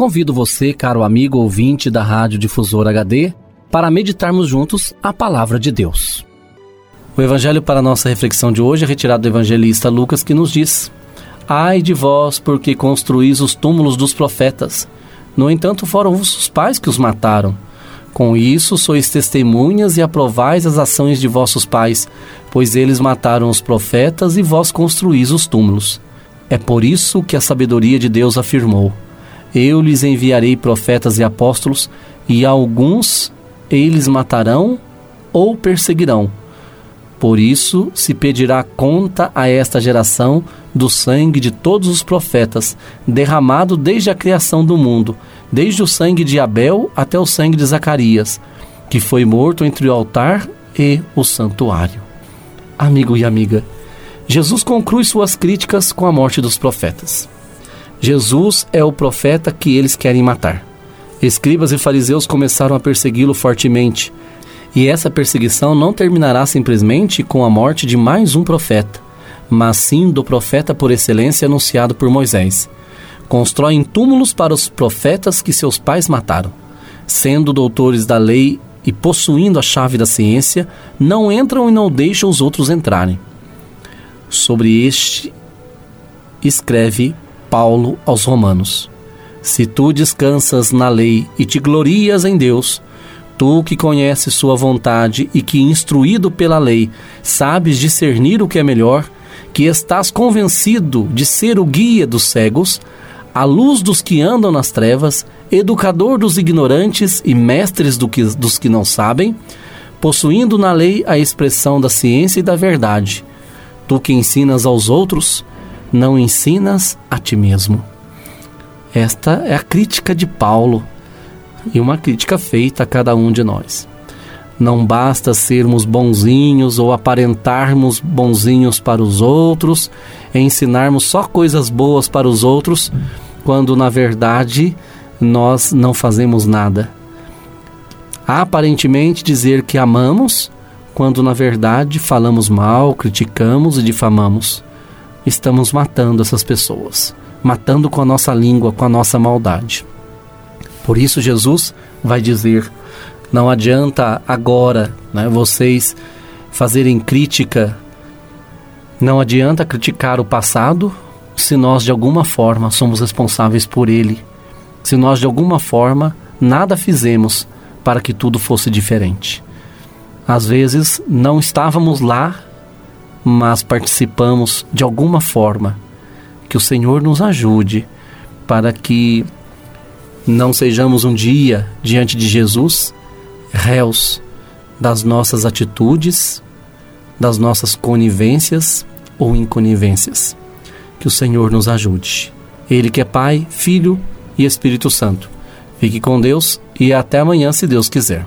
Convido você, caro amigo ouvinte da Rádio Difusor HD, para meditarmos juntos a palavra de Deus. O evangelho para nossa reflexão de hoje é retirado do evangelista Lucas, que nos diz: Ai de vós, porque construís os túmulos dos profetas. No entanto, foram vossos pais que os mataram. Com isso, sois testemunhas e aprovais as ações de vossos pais, pois eles mataram os profetas e vós construís os túmulos. É por isso que a sabedoria de Deus afirmou: eu lhes enviarei profetas e apóstolos, e alguns eles matarão ou perseguirão. Por isso se pedirá conta a esta geração do sangue de todos os profetas, derramado desde a criação do mundo, desde o sangue de Abel até o sangue de Zacarias, que foi morto entre o altar e o santuário. Amigo e amiga, Jesus conclui suas críticas com a morte dos profetas. Jesus é o profeta que eles querem matar. Escribas e fariseus começaram a persegui-lo fortemente. E essa perseguição não terminará simplesmente com a morte de mais um profeta, mas sim do profeta por excelência anunciado por Moisés. Constroem túmulos para os profetas que seus pais mataram. Sendo doutores da lei e possuindo a chave da ciência, não entram e não deixam os outros entrarem. Sobre este escreve Paulo aos Romanos: Se tu descansas na lei e te glorias em Deus, tu que conheces Sua vontade e que, instruído pela lei, sabes discernir o que é melhor, que estás convencido de ser o guia dos cegos, a luz dos que andam nas trevas, educador dos ignorantes e mestres do que, dos que não sabem, possuindo na lei a expressão da ciência e da verdade. Tu que ensinas aos outros, não ensinas a ti mesmo. Esta é a crítica de Paulo e uma crítica feita a cada um de nós. Não basta sermos bonzinhos ou aparentarmos bonzinhos para os outros, ensinarmos só coisas boas para os outros, quando na verdade nós não fazemos nada. Aparentemente dizer que amamos, quando na verdade falamos mal, criticamos e difamamos estamos matando essas pessoas, matando com a nossa língua, com a nossa maldade. Por isso, Jesus vai dizer: não adianta agora né, vocês fazerem crítica, não adianta criticar o passado se nós de alguma forma somos responsáveis por ele, se nós de alguma forma nada fizemos para que tudo fosse diferente. Às vezes não estávamos lá mas participamos de alguma forma. Que o Senhor nos ajude para que não sejamos um dia diante de Jesus réus das nossas atitudes, das nossas conivências ou inconivências. Que o Senhor nos ajude. Ele que é Pai, Filho e Espírito Santo. Fique com Deus e até amanhã, se Deus quiser.